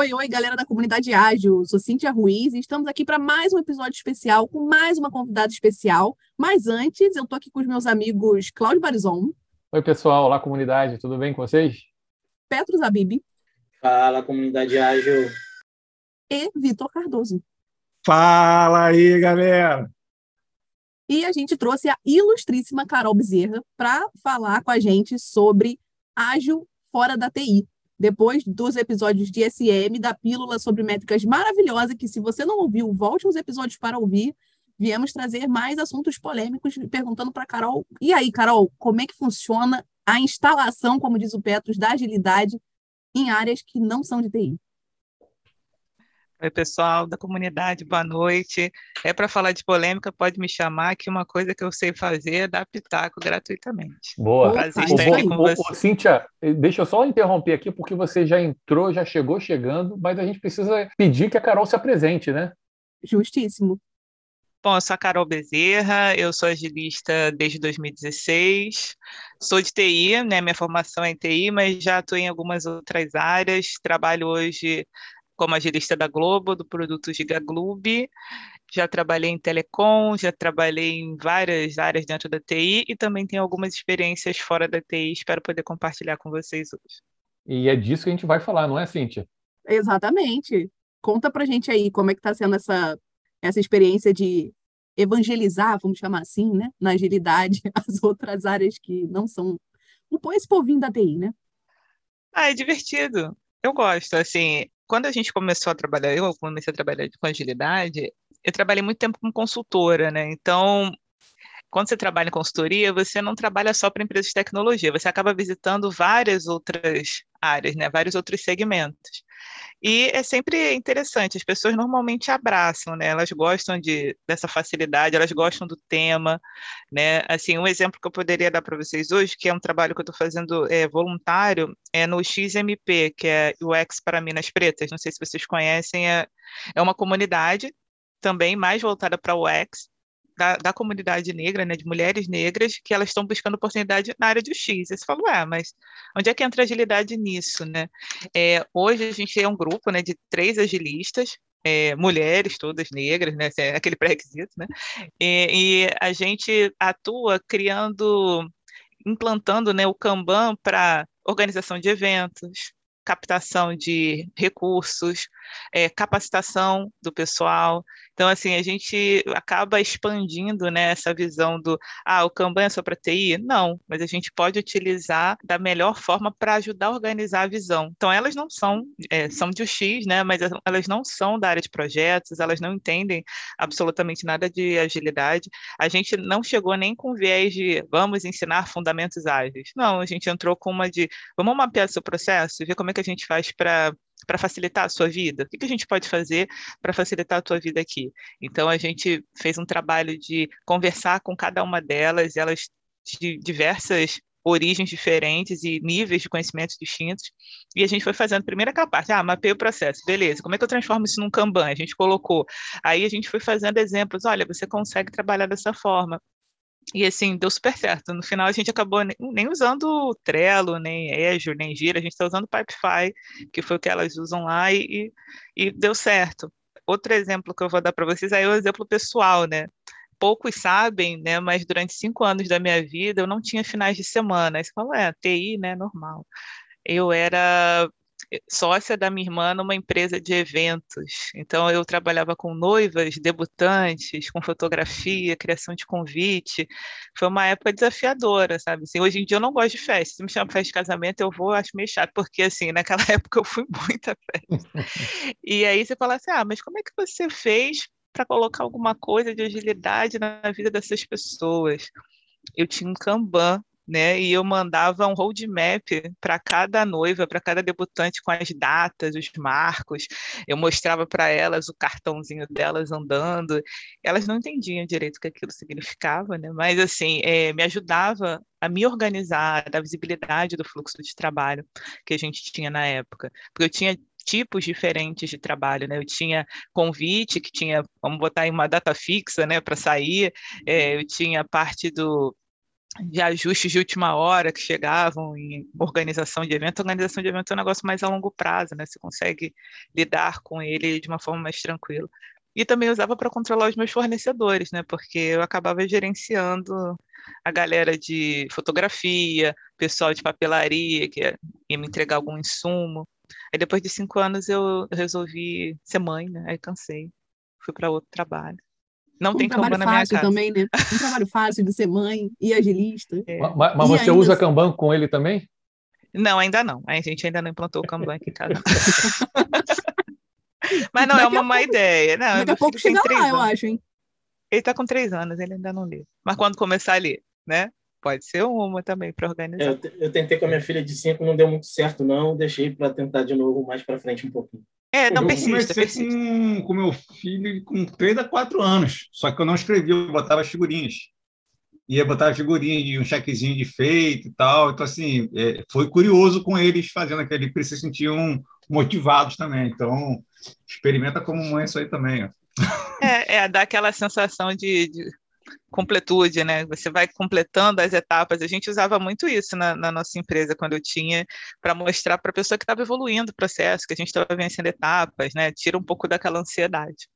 Oi, oi, galera da comunidade ágil. Sou Cíntia Ruiz e estamos aqui para mais um episódio especial com mais uma convidada especial. Mas antes, eu tô aqui com os meus amigos Cláudio Barizon. Oi, pessoal. Olá, comunidade. Tudo bem com vocês? Petro Zabib. Fala, comunidade ágil. E Vitor Cardoso. Fala aí, galera. E a gente trouxe a ilustríssima Carol Bezerra para falar com a gente sobre ágil fora da TI depois dos episódios de SM, da pílula sobre métricas maravilhosa, que se você não ouviu, volte uns episódios para ouvir. Viemos trazer mais assuntos polêmicos, perguntando para Carol. E aí, Carol, como é que funciona a instalação, como diz o Petros, da agilidade em áreas que não são de TI? Oi, pessoal da comunidade, boa noite. É para falar de polêmica, pode me chamar, que uma coisa que eu sei fazer é dar pitaco gratuitamente. Boa. Prazer estar aqui com você. Cíntia, deixa eu só interromper aqui, porque você já entrou, já chegou chegando, mas a gente precisa pedir que a Carol se apresente, né? Justíssimo. Bom, eu sou a Carol Bezerra, eu sou agilista desde 2016, sou de TI, né? Minha formação é em TI, mas já atuei em algumas outras áreas, trabalho hoje como agilista da Globo, do produto GigaGloob. Já trabalhei em telecom, já trabalhei em várias áreas dentro da TI e também tenho algumas experiências fora da TI, espero poder compartilhar com vocês hoje. E é disso que a gente vai falar, não é, Cíntia? Exatamente. Conta pra gente aí como é que está sendo essa, essa experiência de evangelizar, vamos chamar assim, né, na agilidade, as outras áreas que não são esse povinho da TI, né? Ah, é divertido. Eu gosto, assim, quando a gente começou a trabalhar, eu comecei a trabalhar com agilidade, eu trabalhei muito tempo como consultora, né? Então, quando você trabalha em consultoria, você não trabalha só para empresas de tecnologia, você acaba visitando várias outras áreas, né? Vários outros segmentos. E é sempre interessante, as pessoas normalmente abraçam, né? Elas gostam de, dessa facilidade, elas gostam do tema, né? Assim, um exemplo que eu poderia dar para vocês hoje, que é um trabalho que eu estou fazendo é, voluntário, é no XMP, que é o X para Minas Pretas. Não sei se vocês conhecem, é, é uma comunidade também mais voltada para o X, da, da, comunidade negra, né, de mulheres negras, que elas estão buscando oportunidade na área de X. Você fala, ué, mas onde é que entra agilidade nisso, né? É, hoje a gente é um grupo, né, de três agilistas, é, mulheres todas negras, né, é aquele pré-requisito, né? E, e a gente atua criando, implantando, né, o Kanban para organização de eventos, captação de recursos, é, capacitação do pessoal. Então, assim, a gente acaba expandindo né, essa visão do, ah, o Kanban é só para TI? Não, mas a gente pode utilizar da melhor forma para ajudar a organizar a visão. Então, elas não são, é, são de UX, né, mas elas não são da área de projetos, elas não entendem absolutamente nada de agilidade. A gente não chegou nem com viés de vamos ensinar fundamentos ágeis. Não, a gente entrou com uma de vamos mapear seu processo e ver como é que a gente faz para para facilitar a sua vida? O que, que a gente pode fazer para facilitar a tua vida aqui? Então, a gente fez um trabalho de conversar com cada uma delas, elas de diversas origens diferentes e níveis de conhecimentos distintos. E a gente foi fazendo primeiro aquela parte, ah, mapeei o processo, beleza, como é que eu transformo isso num Kanban? A gente colocou. Aí a gente foi fazendo exemplos, olha, você consegue trabalhar dessa forma. E assim, deu super certo. No final a gente acabou nem, usando Trello, nem Azure, nem Gira, a gente está usando Pipefy, que foi o que elas usam lá, e, e deu certo. Outro exemplo que eu vou dar para vocês é o exemplo pessoal, né? Poucos sabem, né? Mas durante cinco anos da minha vida eu não tinha finais de semana. Aí você fala, é, TI, né? Normal. Eu era sócia da minha irmã numa empresa de eventos. Então, eu trabalhava com noivas, debutantes, com fotografia, criação de convite. Foi uma época desafiadora, sabe? Assim, hoje em dia eu não gosto de festa. Se me chama festa de casamento, eu vou, acho meio chato, porque, assim, naquela época eu fui muita festa. e aí você fala assim, ah, mas como é que você fez para colocar alguma coisa de agilidade na vida dessas pessoas? Eu tinha um Kanban né? E eu mandava um roadmap para cada noiva, para cada debutante com as datas, os marcos. Eu mostrava para elas o cartãozinho delas andando. Elas não entendiam direito o que aquilo significava, né? Mas assim, é, me ajudava a me organizar, da visibilidade do fluxo de trabalho que a gente tinha na época, porque eu tinha tipos diferentes de trabalho, né? Eu tinha convite que tinha, vamos botar em uma data fixa, né, para sair. É, eu tinha parte do de ajustes de última hora que chegavam em organização de evento. Organização de evento é um negócio mais a longo prazo, né? Você consegue lidar com ele de uma forma mais tranquila. E também usava para controlar os meus fornecedores, né? Porque eu acabava gerenciando a galera de fotografia, pessoal de papelaria, que ia me entregar algum insumo. Aí depois de cinco anos eu resolvi ser mãe, né? Aí cansei, fui para outro trabalho. Não um tem Kanban na minha casa. também, né? Um trabalho fácil de ser mãe e agilista. É. Mas, mas você usa assim... Kanban com ele também? Não, ainda não. A gente ainda não implantou o Kanban aqui em casa. mas não, é daqui é uma má ideia. Não, daqui a pouco chega lá, anos. eu acho, hein? Ele está com três anos, ele ainda não lê. Mas quando começar a ler, né? Pode ser uma também para organizar. Eu, eu, tentei com a minha filha de cinco, não deu muito certo, não. Deixei para tentar de novo mais para frente um pouquinho. É, não eu persista, comecei persista. Com, com meu filho com 3 a 4 anos, só que eu não escrevia, eu botava as figurinhas. Ia botar figurinha de um chequezinho de feito e tal. Então, assim, é, foi curioso com eles fazendo aquele, eles se sentiam motivados também. Então, experimenta como mãe isso aí também. Ó. É, é, dá aquela sensação de, de completude, né? Você vai completando as etapas. A gente usava muito isso na, na nossa empresa quando eu tinha para mostrar para a pessoa que estava evoluindo o processo, que a gente estava vencendo etapas, né? Tira um pouco daquela ansiedade.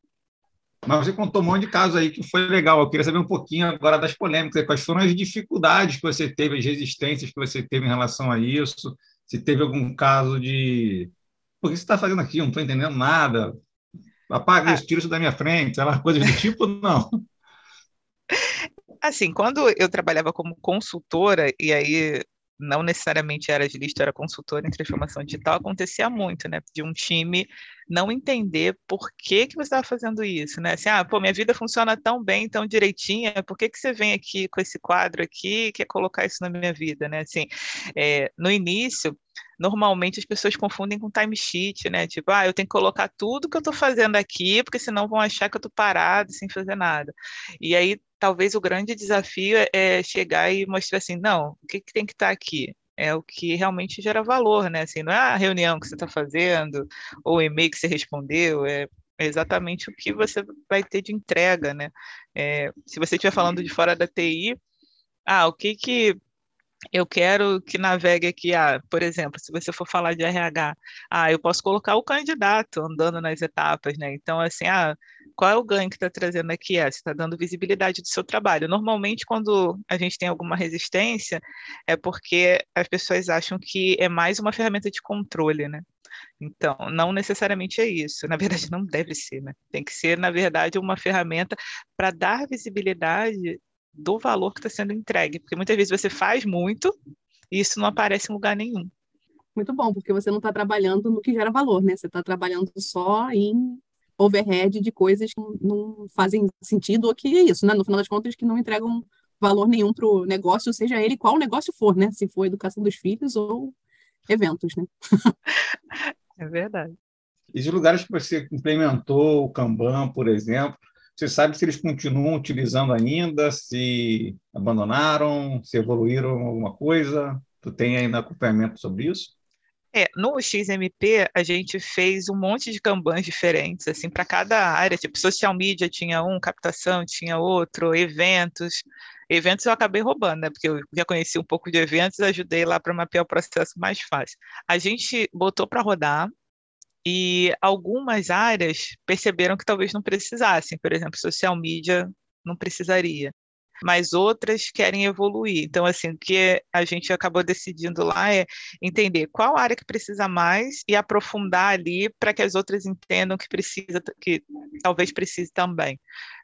Mas você contou um monte de casos aí que foi legal. Eu queria saber um pouquinho agora das polêmicas. Quais foram as dificuldades que você teve, as resistências que você teve em relação a isso? Se teve algum caso de. Por que você está fazendo aqui? Eu não estou entendendo nada. Apaga ah. isso, tira isso da minha frente, aquelas coisas do tipo, não. Assim, quando eu trabalhava como consultora, e aí não necessariamente era agilista, era consultora em transformação digital, acontecia muito, né? De um time não entender por que, que você estava fazendo isso, né? Assim, ah, pô, minha vida funciona tão bem, tão direitinha, por que, que você vem aqui com esse quadro aqui e quer colocar isso na minha vida, né? Assim, é, no início, normalmente as pessoas confundem com timesheet, né? Tipo, ah, eu tenho que colocar tudo que eu estou fazendo aqui, porque senão vão achar que eu estou parado sem fazer nada. E aí talvez o grande desafio é, é chegar e mostrar assim, não, o que, que tem que estar tá aqui? É o que realmente gera valor, né? Assim, não é a reunião que você está fazendo, ou o e-mail que você respondeu, é exatamente o que você vai ter de entrega, né? É, se você estiver falando de fora da TI, ah, o que que eu quero que navegue aqui, ah, por exemplo, se você for falar de RH, ah, eu posso colocar o candidato andando nas etapas, né? Então, assim, ah, qual é o ganho que está trazendo aqui? Ah, você está dando visibilidade do seu trabalho. Normalmente, quando a gente tem alguma resistência, é porque as pessoas acham que é mais uma ferramenta de controle, né? Então, não necessariamente é isso. Na verdade, não deve ser, né? Tem que ser, na verdade, uma ferramenta para dar visibilidade do valor que está sendo entregue. Porque muitas vezes você faz muito e isso não aparece em lugar nenhum. Muito bom, porque você não está trabalhando no que gera valor, né? Você está trabalhando só em overhead de coisas que não fazem sentido, ou que é isso, né? No final das contas, que não entregam valor nenhum para o negócio, seja ele qual negócio for, né? Se for educação dos filhos ou eventos, né? É verdade. E os lugares que você implementou o Kanban, por exemplo, você sabe se eles continuam utilizando ainda, se abandonaram, se evoluíram alguma coisa? Tu tem ainda acompanhamento sobre isso? É, no XMP a gente fez um monte de Kanbans diferentes, assim, para cada área, tipo, social media tinha um, captação tinha outro, eventos. Eventos eu acabei roubando, né? Porque eu já conheci um pouco de eventos, ajudei lá para mapear o processo mais fácil. A gente botou para rodar, e algumas áreas perceberam que talvez não precisassem, por exemplo, social media não precisaria, mas outras querem evoluir. Então, assim, o que a gente acabou decidindo lá é entender qual área que precisa mais e aprofundar ali para que as outras entendam que precisa, que talvez precise também.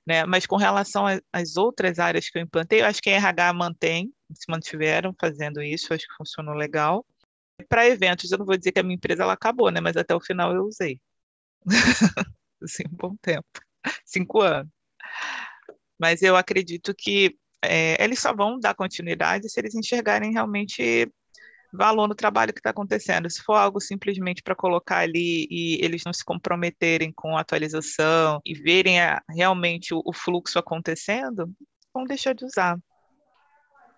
Né? Mas com relação às outras áreas que eu implantei, eu acho que a RH mantém, se mantiveram fazendo isso, acho que funcionou legal. Para eventos, eu não vou dizer que a minha empresa ela acabou, né? Mas até o final eu usei. assim, um bom tempo. Cinco anos. Mas eu acredito que é, eles só vão dar continuidade se eles enxergarem realmente valor no trabalho que está acontecendo. Se for algo simplesmente para colocar ali e eles não se comprometerem com a atualização e verem a, realmente o, o, fluxo acontecendo, vão deixar de usar.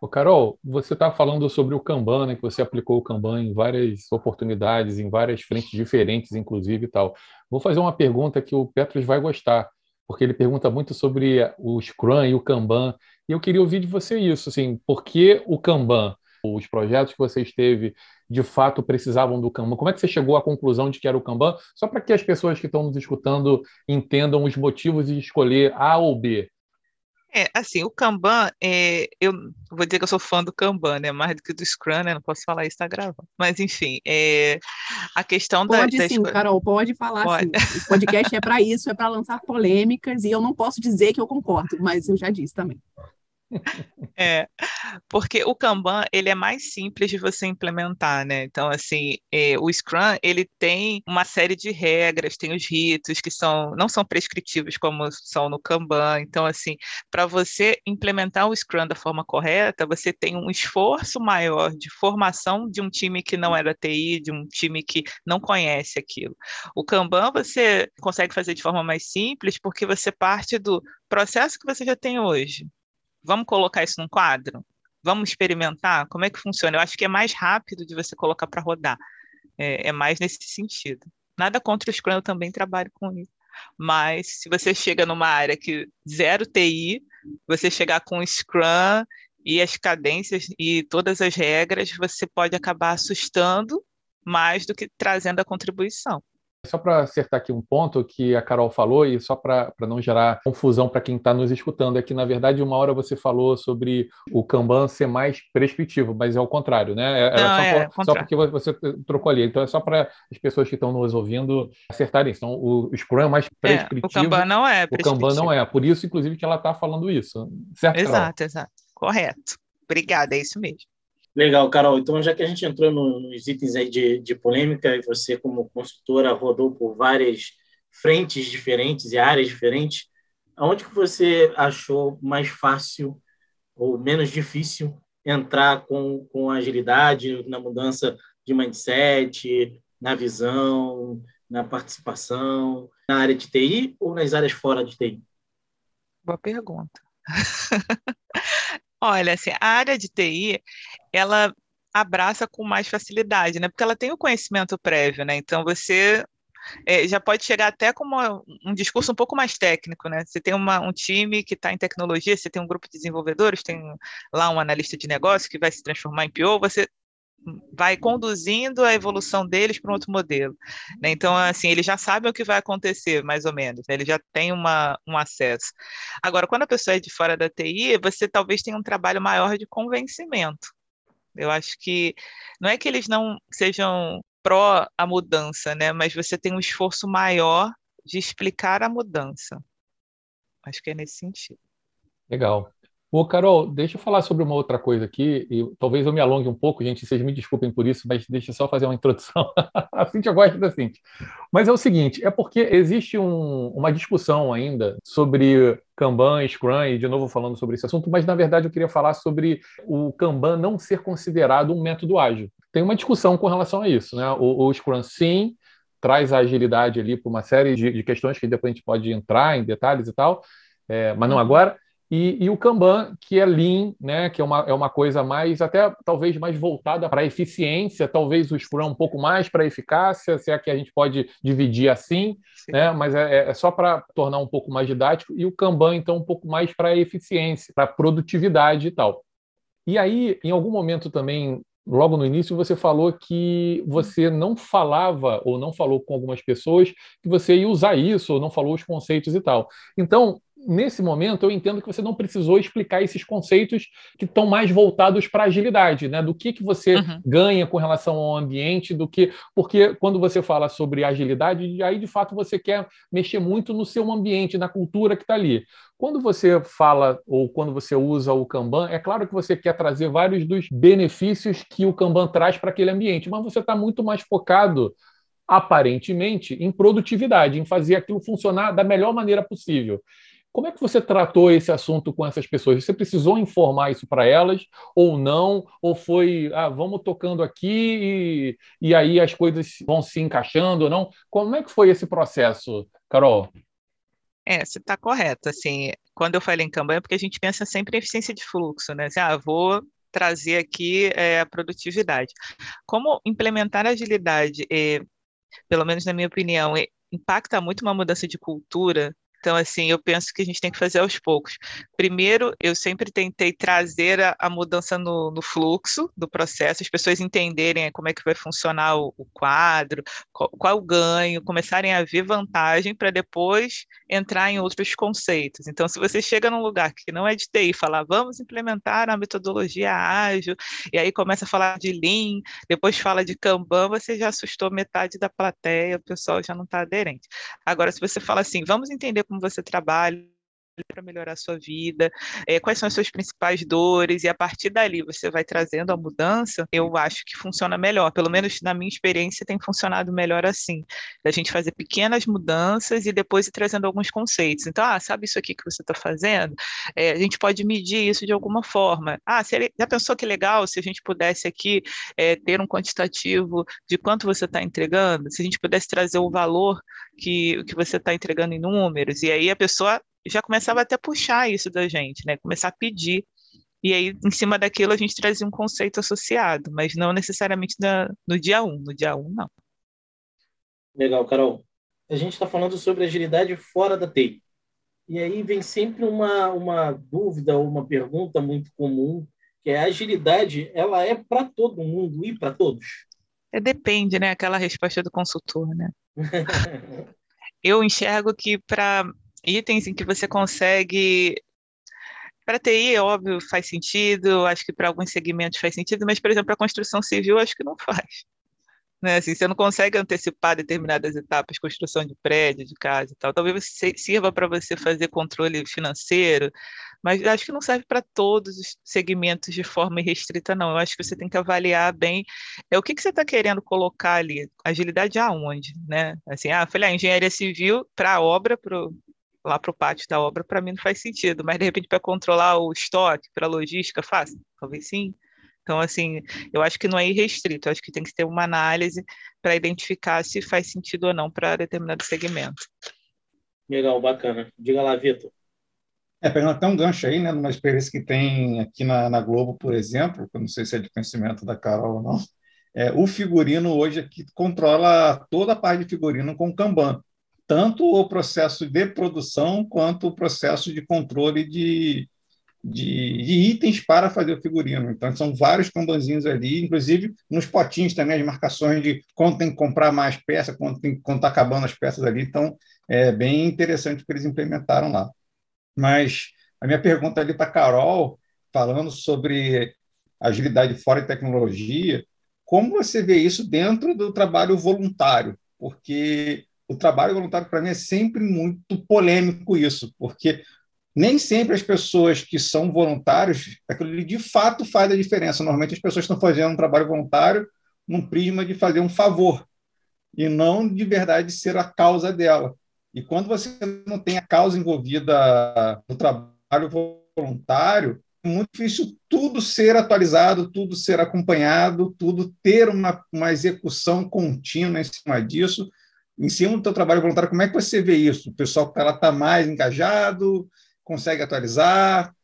Ô, Carol, você está falando sobre o Kanban, né, que você aplicou o Kanban em várias oportunidades, em várias frentes diferentes, inclusive e tal. Vou fazer uma pergunta que o Petros vai gostar, porque ele pergunta muito sobre o Scrum e o Kanban E eu queria ouvir de você isso, assim, por que o Kanban, os projetos que você esteve, de fato precisavam do Kanban? Como é que você chegou à conclusão de que era o Kanban? Só para que as pessoas que estão nos escutando entendam os motivos de escolher A ou B. É, assim, o Kanban, é, eu vou dizer que eu sou fã do Kanban, né? Mais do que do Scrum, né? Não posso falar isso, tá gravando. Mas, enfim, é, a questão pode da... Pode sim, Carol, pode falar pode. sim. Esse podcast é para isso, é para lançar polêmicas, e eu não posso dizer que eu concordo, mas eu já disse também. É, porque o Kanban ele é mais simples de você implementar, né? Então, assim, é, o Scrum ele tem uma série de regras, tem os ritos que são não são prescritivos como são no Kanban. Então, assim, para você implementar o Scrum da forma correta, você tem um esforço maior de formação de um time que não era TI, de um time que não conhece aquilo. O Kanban você consegue fazer de forma mais simples porque você parte do processo que você já tem hoje. Vamos colocar isso num quadro? Vamos experimentar? Como é que funciona? Eu acho que é mais rápido de você colocar para rodar. É, é, mais nesse sentido. Nada contra o Scrum, eu também trabalho com isso. Mas se você chega numa área que zero TI, você chegar com o Scrum e as cadências e todas as regras, você pode acabar assustando mais do que trazendo a contribuição. Só para acertar aqui um ponto que a Carol falou, e só para não gerar confusão para quem está nos escutando, é que, na verdade, uma hora você falou sobre o Kanban ser mais prescritivo, mas é o contrário, né? É, não, só, é, por, só, porque você trocou ali. Então, é só para as pessoas que estão nos ouvindo acertarem isso. Então, o Scrum é mais prescritivo. É, o Kanban não é O Kanban não é. Por isso, inclusive, que ela está falando isso. Certo, Exato, Carol? exato. Correto. Obrigada, é isso mesmo. Legal, Carol. Então, já que a gente entrou nos itens aí de, de polêmica e você, como consultora, rodou por várias frentes diferentes e áreas diferentes, aonde que você achou mais fácil ou menos difícil entrar com, com agilidade na mudança de mindset, na visão, na participação, na área de TI ou nas áreas fora de TI? Boa pergunta. Olha, assim, a área de TI, ela abraça com mais facilidade, né? Porque ela tem o conhecimento prévio, né? Então você é, já pode chegar até com uma, um discurso um pouco mais técnico, né? Você tem uma, um time que está em tecnologia, você tem um grupo de desenvolvedores, tem lá um analista de negócio que vai se transformar em PO, você vai conduzindo a evolução deles para um outro modelo. Né? Então, assim, eles já sabem o que vai acontecer, mais ou menos, né? ele já tem uma, um acesso. Agora, quando a pessoa é de fora da TI, você talvez tenha um trabalho maior de convencimento. Eu acho que não é que eles não sejam pró a mudança, né? mas você tem um esforço maior de explicar a mudança. Acho que é nesse sentido. Legal. Ô, Carol, deixa eu falar sobre uma outra coisa aqui, e talvez eu me alongue um pouco, gente, vocês me desculpem por isso, mas deixa eu só fazer uma introdução. a Cintia gosta da Cintia. Mas é o seguinte, é porque existe um, uma discussão ainda sobre Kanban, Scrum, e de novo falando sobre esse assunto, mas na verdade eu queria falar sobre o Kanban não ser considerado um método ágil. Tem uma discussão com relação a isso, né? O, o Scrum, sim, traz a agilidade ali para uma série de, de, questões que depois a gente pode entrar em detalhes e tal, é, mas não uhum. agora. E, e, o Kanban, que é lean, né, que é uma, é uma coisa mais, até talvez mais voltada para a eficiência, talvez o Scrum um pouco mais para a eficácia, se é que a gente pode dividir assim, né, mas é, é só para tornar um pouco mais didático, e o Kanban, então, um pouco mais para a eficiência, para a produtividade e tal. E aí, em algum momento também, logo no início, você falou que você não falava ou não falou com algumas pessoas que você ia usar isso, ou não falou os conceitos e tal. Então, nesse momento, eu entendo que você não precisou explicar esses conceitos que estão mais voltados para agilidade, né? Do que, que você uhum. ganha com relação ao ambiente, do que. Porque quando você fala sobre agilidade, aí de fato você quer mexer muito no seu ambiente, na cultura que está ali. Quando você fala ou quando você usa o Kanban, é claro que você quer trazer vários dos benefícios que o Kanban traz para aquele ambiente, mas você está muito mais focado aparentemente em produtividade, em fazer aquilo funcionar da melhor maneira possível. Como é que você tratou esse assunto com essas pessoas? Você precisou informar isso para elas ou não? Ou foi, ah, vamos tocando aqui e, e aí as coisas vão se encaixando ou não? Como é que foi esse processo, Carol? É, você está correto. Assim, quando eu falei em campanha, é porque a gente pensa sempre em eficiência de fluxo, né? Assim, ah, vou trazer aqui é, a produtividade. Como implementar agilidade, é, pelo menos na minha opinião, é, impacta muito uma mudança de cultura Então, assim, eu penso que a gente tem que fazer aos poucos. Primeiro, eu sempre tentei trazer a, a mudança no, no, fluxo do processo, as pessoas entenderem como é que vai funcionar o, o quadro, qual, qual, o ganho, começarem a ver vantagem para depois entrar em outros conceitos. Então, se você chega num lugar que não é de TI, falar, vamos implementar a metodologia ágil, e aí começa a falar de Lean, depois fala de Kanban, você já assustou metade da plateia, o pessoal já não está aderente. Agora, se você fala assim, vamos entender como você trabalha, para melhorar a sua vida, é, quais são as suas principais dores, e a partir dali você vai trazendo a mudança, eu acho que funciona melhor. Pelo menos na minha experiência tem funcionado melhor assim, da gente fazer pequenas mudanças e depois ir trazendo alguns conceitos. Então, ah, sabe isso aqui que você está fazendo? É, a gente pode medir isso de alguma forma. Ah, já pensou que legal se a gente pudesse aqui é, ter um quantitativo de quanto você está entregando? Se a gente pudesse trazer o valor que, que você está entregando em números, e aí a pessoa já começava até a puxar isso da gente, né? Começar a pedir. E aí, em cima daquilo, a gente trazia um conceito associado, mas não necessariamente na, no dia 1. Um. No dia 1, um, não. Legal, Carol. A gente está falando sobre agilidade fora da TI. E aí vem sempre uma, uma dúvida ou uma pergunta muito comum, que é a agilidade, ela é para todo mundo e para todos? É, depende, né? Aquela resposta do consultor, né? Eu enxergo que para itens em que você consegue. Para TI, é óbvio, faz sentido, acho que para alguns segmentos faz sentido, mas, por exemplo, para construção civil, acho que não faz. Né? Assim, você não consegue antecipar determinadas etapas, construção de prédio, de casa e tal. Talvez sirva para você fazer controle financeiro, mas acho que não serve para todos os segmentos de forma irrestrita, não. Eu acho que você tem que avaliar bem é, o que, que você está querendo colocar ali, agilidade aonde, né? Assim, ah, falei, ah, engenharia civil para obra, para lá para o pátio da obra, para mim não faz sentido. Mas, de repente, para controlar o estoque, para a logística, faz? Talvez sim. Então, assim, eu acho que não é irrestrito, eu acho que tem que ter uma análise para identificar se faz sentido ou não para determinado segmento. Legal, bacana. Diga lá, Vitor. É, pegando até um gancho aí, né, numa experiência que tem aqui na, na Globo, por exemplo, que eu não sei se é de conhecimento da Carol ou não, é, o figurino hoje aqui controla toda a parte de figurino com Kanban tanto o processo de produção quanto o processo de controle de, de, de, itens para fazer o figurino. Então, são vários cambanzinhos ali, inclusive nos potinhos também, as marcações de quando tem que comprar mais peça, quando está acabando as peças ali. Então, é bem interessante o que eles implementaram lá. Mas a minha pergunta ali para a Carol, falando sobre agilidade fora de tecnologia, como você vê isso dentro do trabalho voluntário? Porque o trabalho voluntário para mim é sempre muito polêmico isso, porque nem sempre as pessoas que são voluntários, aquilo de fato faz a diferença. Normalmente as pessoas estão fazendo um trabalho voluntário num prisma de fazer um favor e não de verdade ser a causa dela. E quando você não tem a causa envolvida no trabalho voluntário, é muito difícil tudo ser atualizado, tudo ser acompanhado, tudo ter uma, uma execução contínua em cima disso em cima do teu trabalho voluntário, como é que você vê isso? O pessoal que está lá está mais engajado, consegue atualizar?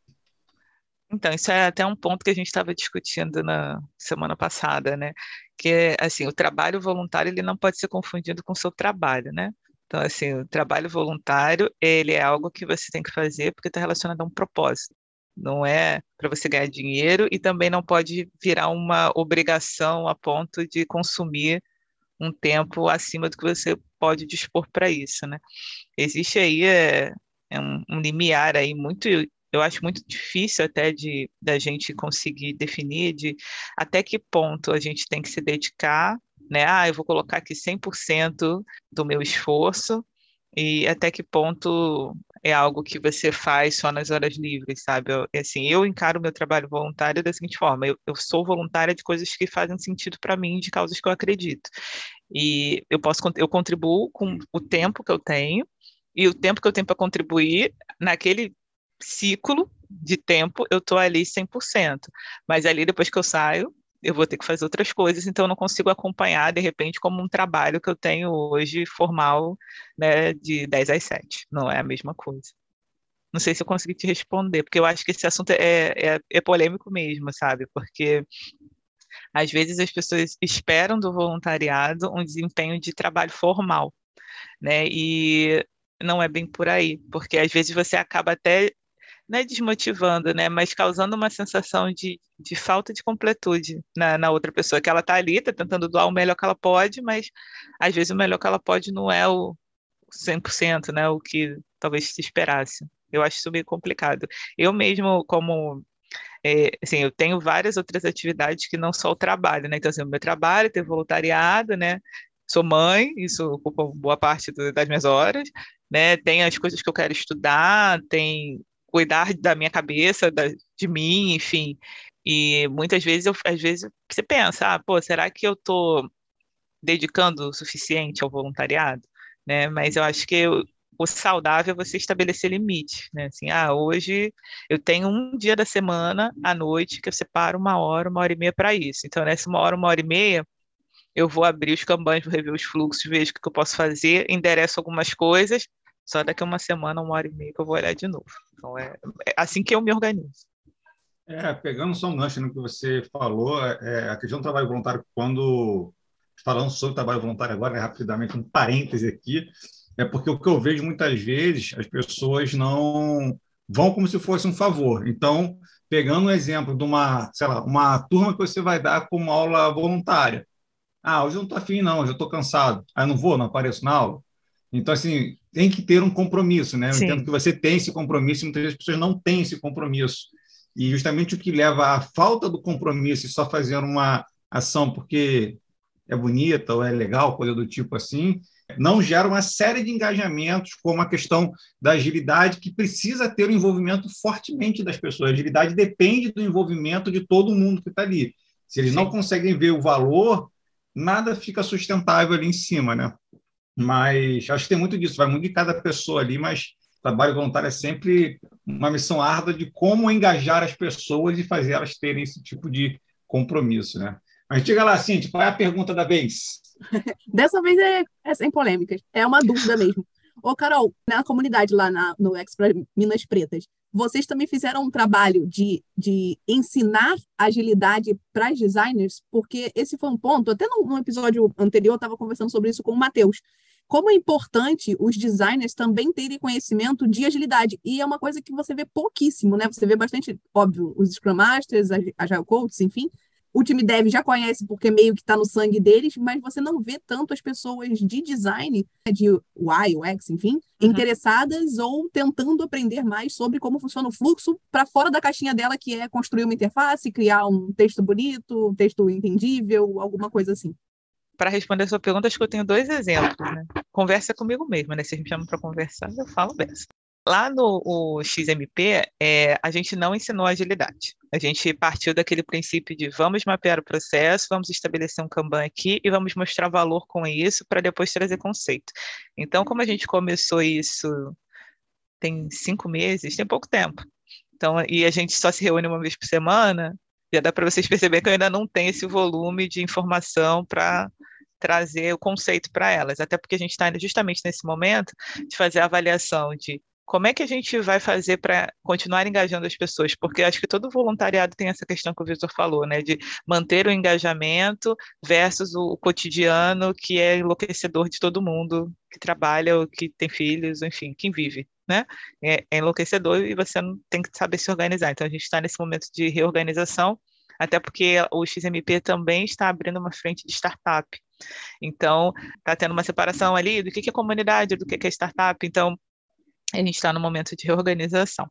Então, isso é até um ponto que a gente estava discutindo na semana passada, né? Que assim, o trabalho voluntário ele não pode ser confundido com o seu trabalho, né? Então, assim, o trabalho voluntário ele é algo que você tem que fazer porque está relacionado a um propósito. Não é para você ganhar dinheiro e também não pode virar uma obrigação a ponto de consumir um tempo acima do que você pode dispor para isso, né? Existe aí é, é um, um, limiar aí muito, eu acho muito difícil até de da gente conseguir definir de até que ponto a gente tem que se dedicar, né? Ah, eu vou colocar aqui 100% do meu esforço e até que ponto é algo que você faz só nas horas livres, sabe? Eu, assim, eu encaro meu trabalho voluntário da seguinte forma: eu, eu sou voluntária de coisas que fazem sentido para mim, de causas que eu acredito. E eu posso, eu contribuo com o tempo que eu tenho e o tempo que eu tenho para contribuir naquele ciclo de tempo, eu estou ali 100%. Mas ali, depois que eu saio, eu vou ter que fazer outras coisas, então eu não consigo acompanhar, de repente, como um trabalho que eu tenho hoje formal, né, de 10 às 7. Não é a mesma coisa. Não sei se eu consegui te responder, porque eu acho que esse assunto é, é, é polêmico mesmo, sabe? Porque às vezes as pessoas esperam do voluntariado um desempenho de trabalho formal, né? E não é bem por aí, porque às vezes você acaba até não é desmotivando, né, mas causando uma sensação de, de falta de completude na, na outra pessoa, que ela está ali, está tentando doar o melhor que ela pode, mas às vezes o melhor que ela pode não é o 100%, né, o que talvez se esperasse. Eu acho isso meio complicado. Eu mesmo, como é, assim, eu tenho várias outras atividades que não só o trabalho, né? Então, assim, o meu trabalho, ter voluntariado, né? Sou mãe, isso ocupa boa parte do, das minhas horas, né? Tem as coisas que eu quero estudar, tem cuidar da minha cabeça, da, de mim, enfim. E muitas vezes, eu, às vezes, você pensa, ah, pô, será que eu estou dedicando o suficiente ao voluntariado? Né? Mas eu acho que eu, o saudável é você estabelecer limites, né? Assim, ah, hoje eu tenho um dia da semana à noite que eu separo uma hora, uma hora e meia para isso. Então, nessa uma hora, uma hora e meia, eu vou abrir os cambãs, vou rever os fluxos, vejo o que eu posso fazer, endereço algumas coisas, só daqui a uma semana, uma hora e meia que eu vou olhar de novo. Então, é, é assim que eu me organizo. É, pegando só um gancho no que você falou, é, a questão do trabalho voluntário, quando falando sobre trabalho voluntário agora, né, rapidamente, um parêntese aqui, é porque o que eu vejo muitas vezes, as pessoas não vão como se fosse um favor. Então, pegando um exemplo de uma, sei lá, uma turma que você vai dar como aula voluntária. Ah, hoje eu não estou afim, não, hoje eu estou cansado. Ah, não vou, não apareço na aula. Então, assim, tem que ter um compromisso, né? Eu Sim. entendo que você tem esse compromisso muitas vezes as pessoas não têm esse compromisso. E justamente o que leva à falta do compromisso e só fazer uma ação porque é bonita ou é legal, coisa do tipo assim, não gera uma série de engajamentos, como a questão da agilidade, que precisa ter o envolvimento fortemente das pessoas. A agilidade depende do envolvimento de todo mundo que está ali. Se eles Sim. não conseguem ver o valor, nada fica sustentável ali em cima, né? Mas acho que tem muito disso, vai muito de cada pessoa ali, mas trabalho voluntário é sempre uma missão árdua de como engajar as pessoas e fazer elas terem esse tipo de compromisso, né? Mas diga lá, Cintia, qual é a pergunta da vez? Dessa vez é, é sem polêmicas, é uma dúvida mesmo. Ô, Carol, na comunidade lá na, no Extra Minas Pretas, vocês também fizeram um trabalho de, de ensinar agilidade para designers, porque esse foi um ponto, até no, no episódio anterior eu estava conversando sobre isso com o Matheus, como é importante os designers também terem conhecimento de agilidade. E é uma coisa que você vê pouquíssimo, né? Você vê bastante, óbvio, os Scrum Masters, Agile Coaches, enfim. O time dev já conhece porque meio que está no sangue deles, mas você não vê tanto as pessoas de design, né, de UI, UX, enfim, uhum. interessadas ou tentando aprender mais sobre como funciona o fluxo para fora da caixinha dela, que é construir uma interface, criar um texto bonito, um texto entendível, alguma coisa assim para responder a sua pergunta, acho que eu tenho dois exemplos. Né? Conversa comigo mesmo, né? Se gente chama para conversar, eu falo dessa. Lá no XMP, é, a gente não ensinou agilidade. A gente partiu daquele princípio de vamos mapear o processo, vamos estabelecer um Kanban aqui e vamos mostrar valor com isso para depois trazer conceito. Então, como a gente começou isso tem cinco meses, tem pouco tempo. Então, e a gente só se reúne uma vez por semana, já dá para vocês perceberem que eu ainda não tenho esse volume de informação para trazer o conceito para elas, até porque a gente está justamente nesse momento de fazer a avaliação de como é que a gente vai fazer para continuar engajando as pessoas? Porque acho que todo voluntariado tem essa questão que o Vitor falou, né? De manter o engajamento versus o cotidiano que é enlouquecedor de todo mundo que trabalha ou que tem filhos, enfim, quem vive, né? É, é enlouquecedor e você não tem que saber se organizar. Então a gente está nesse momento de reorganização, até porque o XMP também está abrindo uma frente de startup. Então, está tendo uma separação ali do que é comunidade, do que é startup. Então, a gente está no momento de reorganização.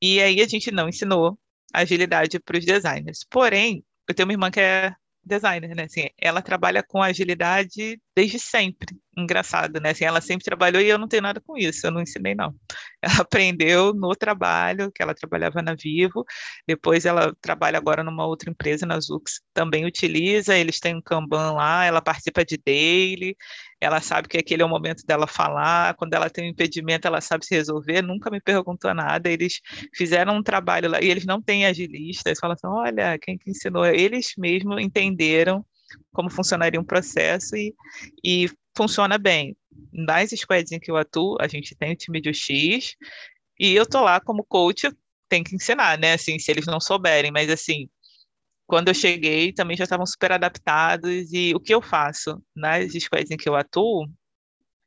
E aí a gente não ensinou agilidade para os designers. Porém, eu tenho uma irmã que é designer, né? Assim, ela trabalha com agilidade desde sempre. Engraçado, né? Assim, ela sempre trabalhou e eu não tenho nada com isso, eu não ensinei, não. Ela aprendeu no trabalho, que ela trabalhava na Vivo, depois ela trabalha agora numa outra empresa, na Zux, também utiliza, eles têm um Kanban lá, ela participa de daily, ela sabe que aquele é o momento dela falar, quando ela tem um impedimento, ela sabe se resolver, nunca me perguntou nada, eles fizeram um trabalho lá, e eles não têm agilistas, falam assim, olha, quem que ensinou? Eles mesmo entenderam como funcionaria um processo e, e funciona bem. Nas squads em que eu atuo, a gente tem o time de UX e eu tô lá como coach, tem que ensinar, né? Assim, se eles não souberem, mas assim, quando eu cheguei, também já estavam super adaptados e o que eu faço nas squads em que eu atuo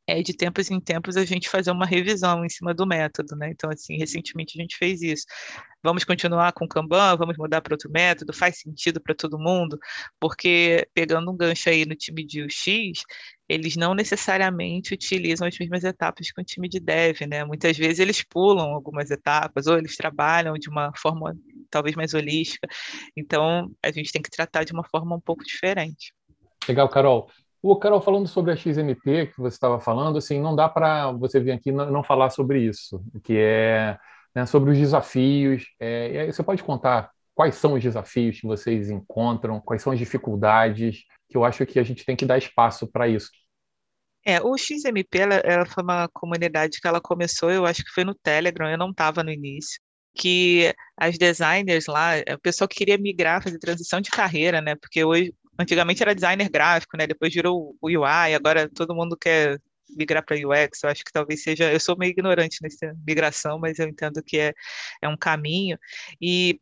é de tempos em tempos a gente fazer uma revisão em cima do método, né? Então, assim, recentemente a gente fez isso. Vamos continuar com o Kanban, vamos mudar para outro método, faz sentido para todo mundo, porque pegando um gancho aí no time de UX, eles não necessariamente utilizam as mesmas etapas que o time de dev, né? Muitas vezes eles pulam algumas etapas, ou eles trabalham de uma forma talvez mais holística. Então, a gente tem que tratar de uma forma um pouco diferente. Legal, Carol. O Carol, falando sobre a XMP que você estava falando, assim, não dá para você vir aqui não, não falar sobre isso, que é né, sobre os desafios. É, você pode contar quais são os desafios que vocês encontram, quais são as dificuldades, que eu acho que a gente tem que dar espaço para isso. É, o XMP, ela, ela, foi uma comunidade que ela começou, eu acho que foi no Telegram, eu não estava no início, que as designers lá, o pessoal que queria migrar, fazer transição de carreira, né, porque hoje, antigamente era designer gráfico, né? Depois virou o UI, agora todo mundo quer migrar para UX. Eu acho que talvez seja. Eu sou meio ignorante nessa migração, mas eu entendo que é, é um caminho. E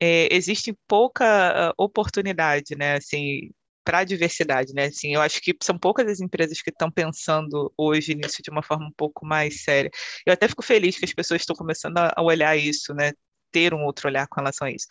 é, existe pouca uh, oportunidade, né? Assim, para a diversidade, né? Assim, eu acho que são poucas as empresas que estão pensando hoje nisso de uma forma um pouco mais séria. Eu até fico feliz que as pessoas estão começando a olhar isso, né? Ter um outro olhar com relação a isso.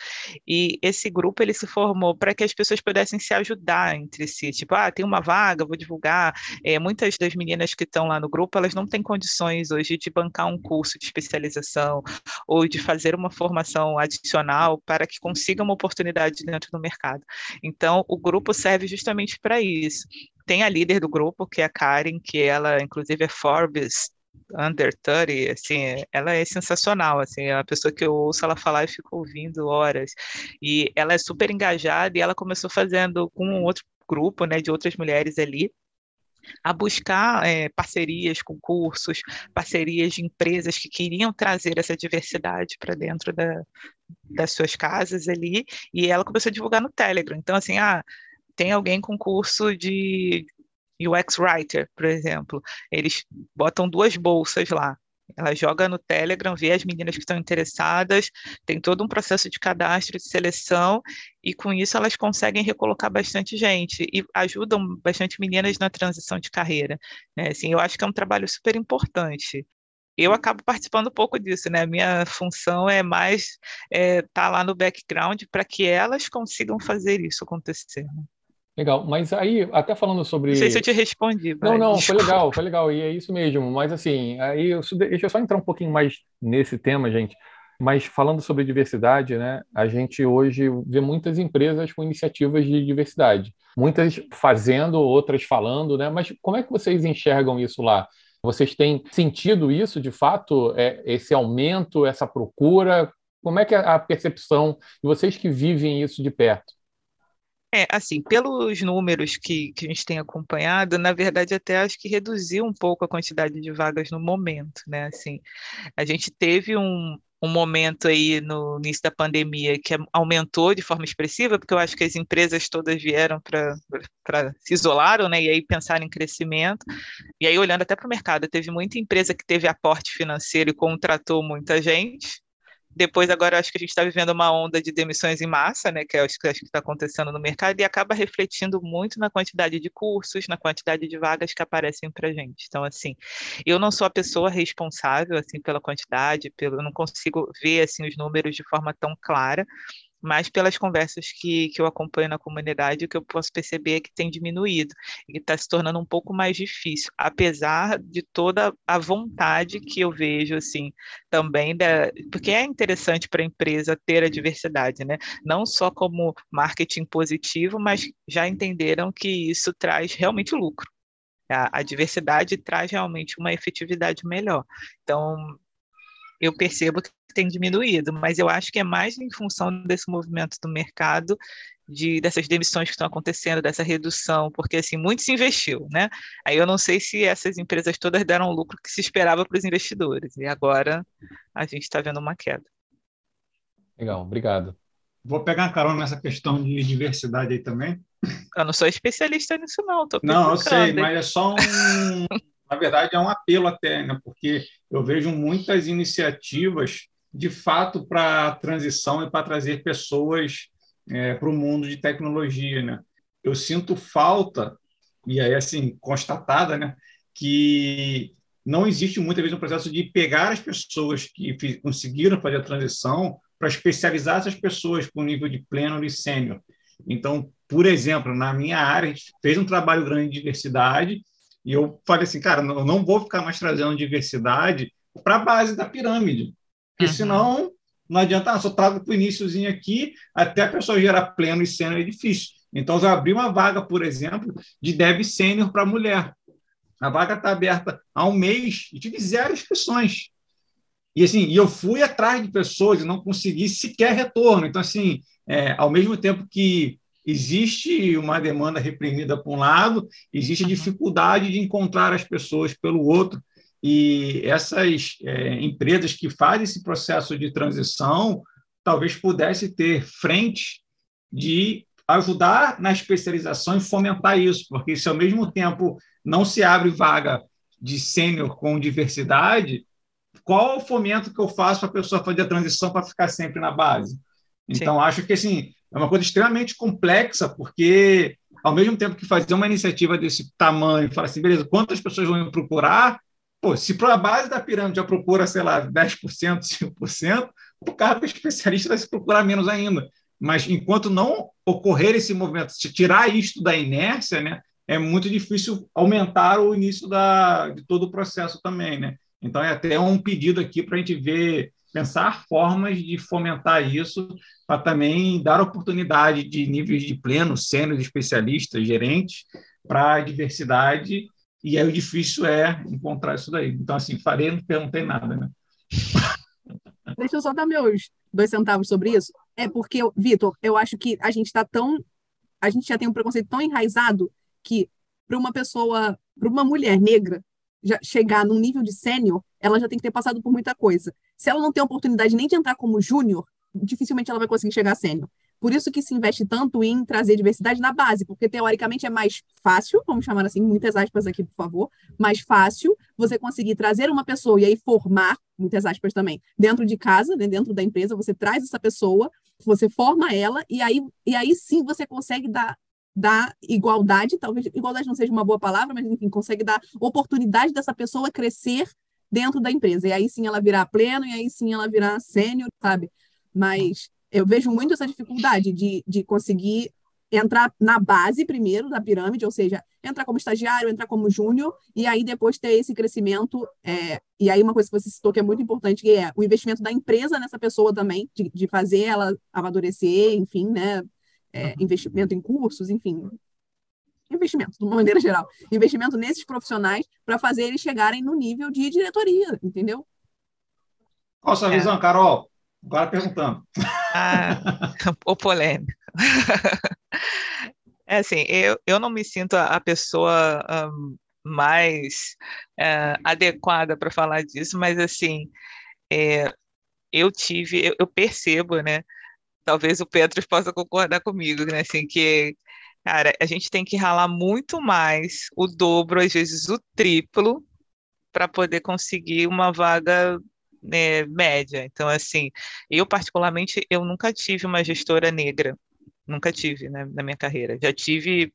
E esse grupo ele se formou para que as pessoas pudessem se ajudar entre si, tipo, ah, tem uma vaga, vou divulgar. É, muitas das meninas que estão lá no grupo, elas não têm condições hoje de bancar um curso de especialização ou de fazer uma formação adicional para que consigam uma oportunidade dentro do mercado. Então, o grupo serve justamente para isso. Tem a líder do grupo, que é a Karen, que ela, inclusive, é Forbes Under 30, assim, ela é sensacional, assim, é a pessoa que eu ouço ela falar e fico ouvindo horas. E ela é super engajada e ela começou fazendo com outro grupo, né, de outras mulheres ali, a buscar é, parcerias com cursos, parcerias de empresas que queriam trazer essa diversidade para dentro da, das suas casas ali, e ela começou a divulgar no Telegram. Então, assim, ah, tem alguém com curso de UX Writer, por exemplo, eles botam duas bolsas lá. Ela joga no Telegram, vê as meninas que estão interessadas, tem todo um processo de cadastro, de seleção, e com isso elas conseguem recolocar bastante gente e ajudam bastante meninas na transição de carreira. Né? Assim, eu acho que é um trabalho super importante eu acabo participando um pouco disso, né? Minha função é mais estar é, tá lá no background para que elas consigam fazer isso acontecer. Né? Legal, mas aí, até falando sobre. Não sei se eu te respondi. Não, não, foi legal, foi legal, e é isso mesmo. Mas assim, aí eu, deixa eu só entrar um pouquinho mais nesse tema, gente. Mas falando sobre diversidade, né, a gente hoje vê muitas empresas com iniciativas de diversidade. Muitas fazendo, outras falando, né? Mas como é que vocês enxergam isso lá? Vocês têm sentido isso, de fato, é, esse aumento, essa procura? Como é que é a percepção de vocês que vivem isso de perto? É, assim, pelos números que, que a gente tem acompanhado, na verdade, até acho que reduziu um pouco a quantidade de vagas no momento, né? Assim, a gente teve um, um momento aí no início da pandemia que aumentou de forma expressiva, porque eu acho que as empresas todas vieram para se isolaram, né? E aí pensaram em crescimento. E aí, olhando até para o mercado, teve muita empresa que teve aporte financeiro e contratou muita gente, depois, agora, acho que a gente está vivendo uma onda de demissões em massa, né, que é acho que está acontecendo no mercado, e acaba refletindo muito na quantidade de cursos, na quantidade de vagas que aparecem para a gente. Então, assim, eu não sou a pessoa responsável assim pela quantidade, pelo, eu não consigo ver assim os números de forma tão clara, mas pelas conversas que, que eu acompanho na comunidade, o que eu posso perceber é que tem diminuído e está se tornando um pouco mais difícil, apesar de toda a vontade que eu vejo, assim, também, da, porque é interessante para a empresa ter a diversidade, né? Não só como marketing positivo, mas já entenderam que isso traz realmente lucro. A, a diversidade traz realmente uma efetividade melhor. Então, eu percebo que tem diminuído, mas eu acho que é mais em função desse movimento do mercado, de dessas demissões que estão acontecendo, dessa redução, porque assim, muito se investiu, né? Aí eu não sei se essas empresas todas deram o lucro que se esperava para os investidores, e agora a gente está vendo uma queda. Legal, obrigado. Vou pegar uma carona nessa questão de diversidade aí também. Eu não sou especialista nisso, não. não, eu sei, mas é só um, na verdade, é um apelo até, né? porque eu vejo muitas iniciativas, de fato, para a transição e para trazer pessoas é, para o mundo de tecnologia. Né? Eu sinto falta, e aí, assim, constatada, né? que não existe muitas vezes um processo de pegar as pessoas que conseguiram fazer a transição para especializar essas pessoas para o nível de pleno e sênior. Então, por exemplo, na minha área, a gente fez um trabalho grande de diversidade e eu falei assim, cara, eu não vou ficar mais trazendo diversidade para a base da pirâmide, porque senão não adianta, ah, só trago para o iníciozinho aqui, até a pessoa gerar pleno e sênior é difícil. Então, eu abri uma vaga, por exemplo, de dev sênior para mulher. A vaga está aberta há um mês e tive zero inscrições. E assim, e eu fui atrás de pessoas e não consegui sequer retorno. Então, assim, é, ao mesmo tempo que existe uma demanda reprimida por um lado, existe a dificuldade de encontrar as pessoas pelo outro. E essas é, empresas que fazem esse processo de transição talvez pudesse ter frente de ajudar na especialização e fomentar isso, porque se ao mesmo tempo não se abre vaga de sênior com diversidade, qual o fomento que eu faço para a pessoa fazer a transição para ficar sempre na base? Então, Sim. acho que assim, é uma coisa extremamente complexa, porque ao mesmo tempo que fazer uma iniciativa desse tamanho, falar assim, beleza, quantas pessoas vão procurar? Pô, se para a base da pirâmide já procura, sei lá, 10%, 5%, o cargo especialista vai se procurar menos ainda. Mas enquanto não ocorrer esse movimento, se tirar isto da inércia, né, é muito difícil aumentar o início da, de todo o processo também, né? Então é até um pedido aqui para a gente ver, pensar formas de fomentar isso, para também dar oportunidade de níveis de pleno, sênior, especialistas, gerentes, para a diversidade. E aí o difícil é encontrar isso daí. Então, assim, farei, não perguntei nada, né? Deixa eu só dar meus dois centavos sobre isso. É porque, Vitor, eu acho que a gente está tão. A gente já tem um preconceito tão enraizado que para uma pessoa, para uma mulher negra, já chegar num nível de sênior, ela já tem que ter passado por muita coisa. Se ela não tem oportunidade nem de entrar como júnior, dificilmente ela vai conseguir chegar a sênior. Por isso que se investe tanto em trazer diversidade na base, porque teoricamente é mais fácil, vamos chamar assim, muitas aspas aqui, por favor, mais fácil você conseguir trazer uma pessoa e aí formar, muitas aspas também, dentro de casa, né, dentro da empresa, você traz essa pessoa, você forma ela e aí, e aí sim você consegue dar dar igualdade, talvez igualdade não seja uma boa palavra, mas enfim, consegue dar oportunidade dessa pessoa crescer dentro da empresa. E aí sim ela virar pleno, e aí sim ela virar sênior, sabe? Mas eu vejo muito essa dificuldade de, de conseguir entrar na base primeiro da pirâmide, ou seja, entrar como estagiário, entrar como júnior, e aí depois ter esse crescimento. É, e aí uma coisa que você citou que é muito importante, que é o investimento da empresa nessa pessoa também, de, de fazer ela amadurecer, enfim, né? é, investimento em cursos, enfim, investimento, de uma maneira geral, investimento nesses profissionais para fazer eles chegarem no nível de diretoria, entendeu? Qual a sua é. visão, Carol? Agora perguntando. Ah, o polêmico. É assim, eu, eu não me sinto a, a pessoa um, mais é, adequada para falar disso, mas assim, é, eu tive, eu, eu percebo, né, talvez o Petros possa concordar comigo, né? Assim, que, cara, a gente tem que ralar muito mais, o dobro, às vezes o triplo, para poder conseguir uma vaga né, média. Então, assim, eu particularmente, eu nunca tive uma gestora negra, nunca tive né, na minha carreira. Já tive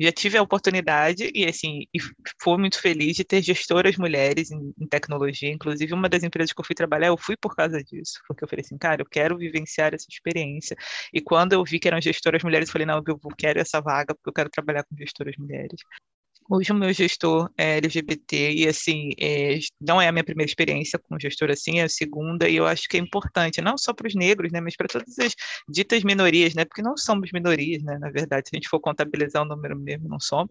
já tive a oportunidade e assim e fui muito feliz de ter gestoras mulheres em, em, tecnologia. Inclusive, uma das empresas que eu fui trabalhar, eu fui por causa disso, porque eu falei assim, cara, eu quero vivenciar essa experiência. E quando eu vi que eram gestoras mulheres, eu falei, não, eu quero essa vaga porque eu quero trabalhar com gestoras mulheres. Hoje o meu gestor é LGBT e assim é, não é a minha primeira experiência com gestor assim, é a segunda e eu acho que é importante não só para os negros, né, mas para todas as ditas minorias, né, porque não somos minorias, né, na verdade, se a gente for contabilizar o número mesmo, não somos.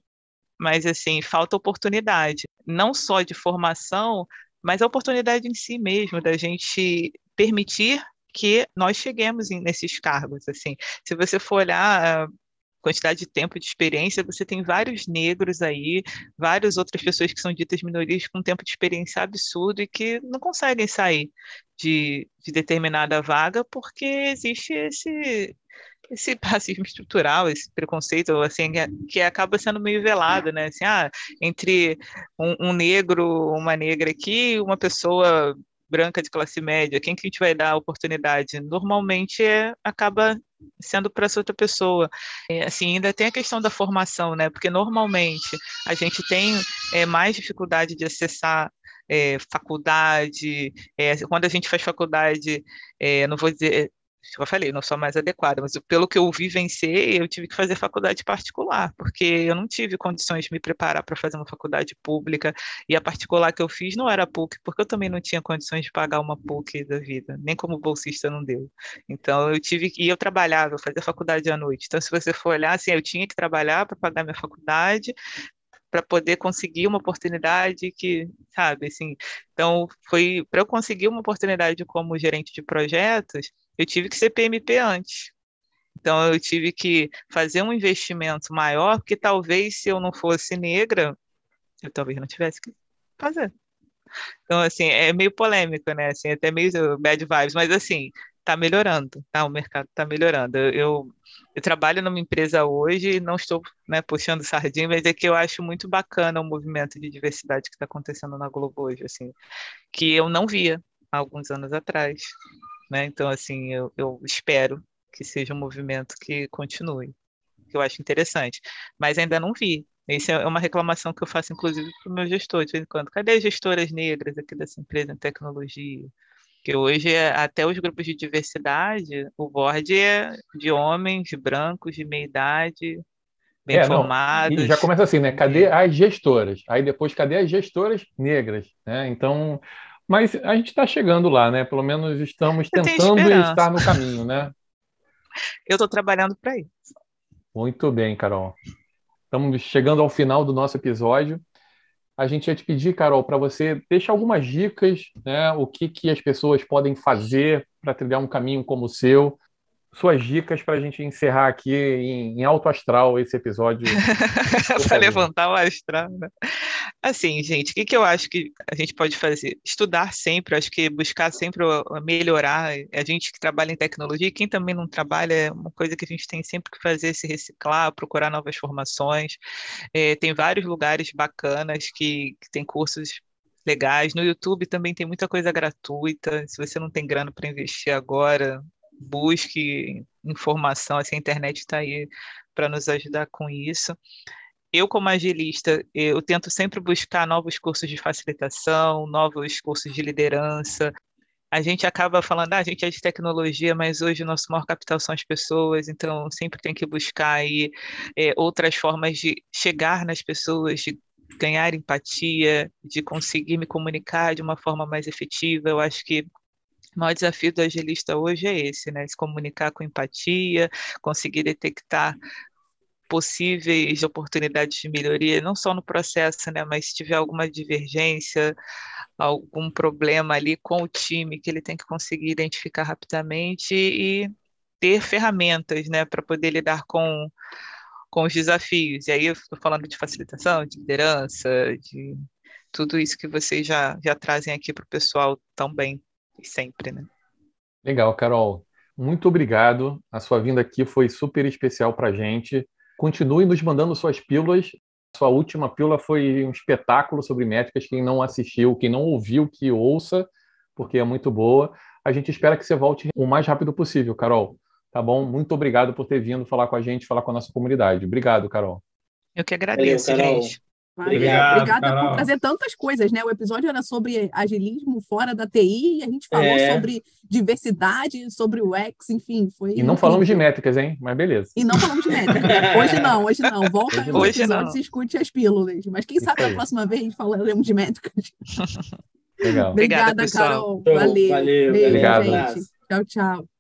Mas assim falta oportunidade, não só de formação, mas a oportunidade em si mesmo da gente permitir que nós cheguemos nesses cargos assim. Se você for olhar quantidade de tempo de experiência, você tem vários negros aí, várias outras pessoas que são ditas minorias com um tempo de experiência absurdo e que não conseguem sair de, de determinada vaga porque existe esse esse racismo estrutural, esse preconceito, assim, que acaba sendo meio velado, né? Assim, ah, entre um, um negro, uma negra aqui, uma pessoa branca de classe média, quem que a gente vai dar a oportunidade? Normalmente é, acaba sendo para essa outra pessoa. É, assim, ainda tem a questão da formação, né? Porque normalmente a gente tem é, mais dificuldade de acessar é, faculdade, é, quando a gente faz faculdade, é, não vou dizer eu falei, não sou mais adequada, mas pelo que eu vivenciei, eu tive que fazer faculdade particular, porque eu não tive condições de me preparar para fazer uma faculdade pública, e a particular que eu fiz não era PUC, porque eu também não tinha condições de pagar uma PUC da vida, nem como bolsista não deu. Então eu tive que, e eu trabalhava, eu fazia faculdade à noite. Então se você for olhar, assim, eu tinha que trabalhar para pagar minha faculdade, para poder conseguir uma oportunidade que, sabe, assim, então foi para eu conseguir uma oportunidade como gerente de projetos, eu tive que ser PMP antes. Então eu tive que fazer um investimento maior, porque talvez se eu não fosse negra, eu talvez não tivesse que fazer. Então, assim, é meio polêmico, né? Assim, até meio bad vibes, mas assim, tá melhorando, tá? O mercado tá melhorando. Eu, eu trabalho numa empresa hoje, não estou né, puxando sardinha, mas é que eu acho muito bacana o movimento de diversidade que está acontecendo na Globo hoje, assim, que eu não via há alguns anos atrás. Né? Então, assim, eu, eu espero que seja um movimento que continue, que eu acho interessante. Mas ainda não vi. Isso é uma reclamação que eu faço, inclusive, para o meu gestor, de vez em quando. Cadê as gestoras negras aqui dessa empresa em tecnologia? Que hoje, é, até os grupos de diversidade, o board é de homens brancos, de meia idade, bem é, formados. E já começa assim, né? Cadê as gestoras? Aí depois, cadê as gestoras negras? Né? Então, mas a gente está chegando lá, né? Pelo menos estamos tentando estar no caminho, né? Eu estou trabalhando para isso. Muito bem, Carol. Estamos chegando ao final do nosso episódio. A gente ia te pedir, Carol, para você deixar algumas dicas, né? O que, que as pessoas podem fazer para trilhar um caminho como o seu, suas dicas para a gente encerrar aqui em, em, alto astral esse episódio. para levantar o astral, né? Assim, gente, o que, que eu acho que a gente pode fazer? Estudar sempre, acho que buscar sempre melhorar. A gente que trabalha em tecnologia, quem também não trabalha, é uma coisa que a gente tem sempre que fazer, se reciclar, procurar novas formações. É, tem vários lugares bacanas que, que tem cursos legais. No YouTube também tem muita coisa gratuita. Se você não tem grana para investir agora, busque informação, assim, a internet está aí para nos ajudar com isso. Eu, como agilista, eu tento sempre buscar novos cursos de facilitação, novos cursos de liderança. A gente acaba falando, ah, a gente é de tecnologia, mas hoje o nosso maior capital são as pessoas, então sempre tem que buscar aí é, outras formas de chegar nas pessoas, de ganhar empatia, de conseguir me comunicar de uma forma mais efetiva. Eu acho que o maior desafio do agilista hoje é esse, né? Se comunicar com empatia, conseguir detectar possíveis oportunidades de melhoria, não só no processo, né, mas se tiver alguma divergência, algum problema ali com o time que ele tem que conseguir identificar rapidamente e ter ferramentas, né, para poder lidar com com os desafios. E aí eu estou falando de facilitação, de liderança, de tudo isso que vocês já já trazem aqui para o pessoal também sempre, né? Legal, Carol. Muito obrigado. A sua vinda aqui foi super especial para a gente. Continue nos mandando suas pílulas. Sua última pílula foi um espetáculo sobre métricas. Quem não assistiu, quem não ouviu, que ouça, porque é muito boa. A gente espera que você volte o mais rápido possível, Carol. Tá bom? Muito obrigado por ter vindo falar com a gente, falar com a nossa comunidade. Obrigado, Carol. Eu que agradeço, Valeu, gente. Obrigado, Obrigada Carol. por trazer tantas coisas, né? O episódio era sobre agilismo fora da TI, e a gente falou é. sobre diversidade, sobre o X, enfim, foi. E não falamos de métricas, hein? Mas beleza. E não falamos de métricas. Hoje não, hoje não. Volta hoje no episódio e escute as pílulas. Mas quem sabe na próxima vez falaremos de métricas. Legal. Obrigada, Obrigada Carol. Valeu. Valeu. Beijo, Obrigado. gente. Tchau, tchau.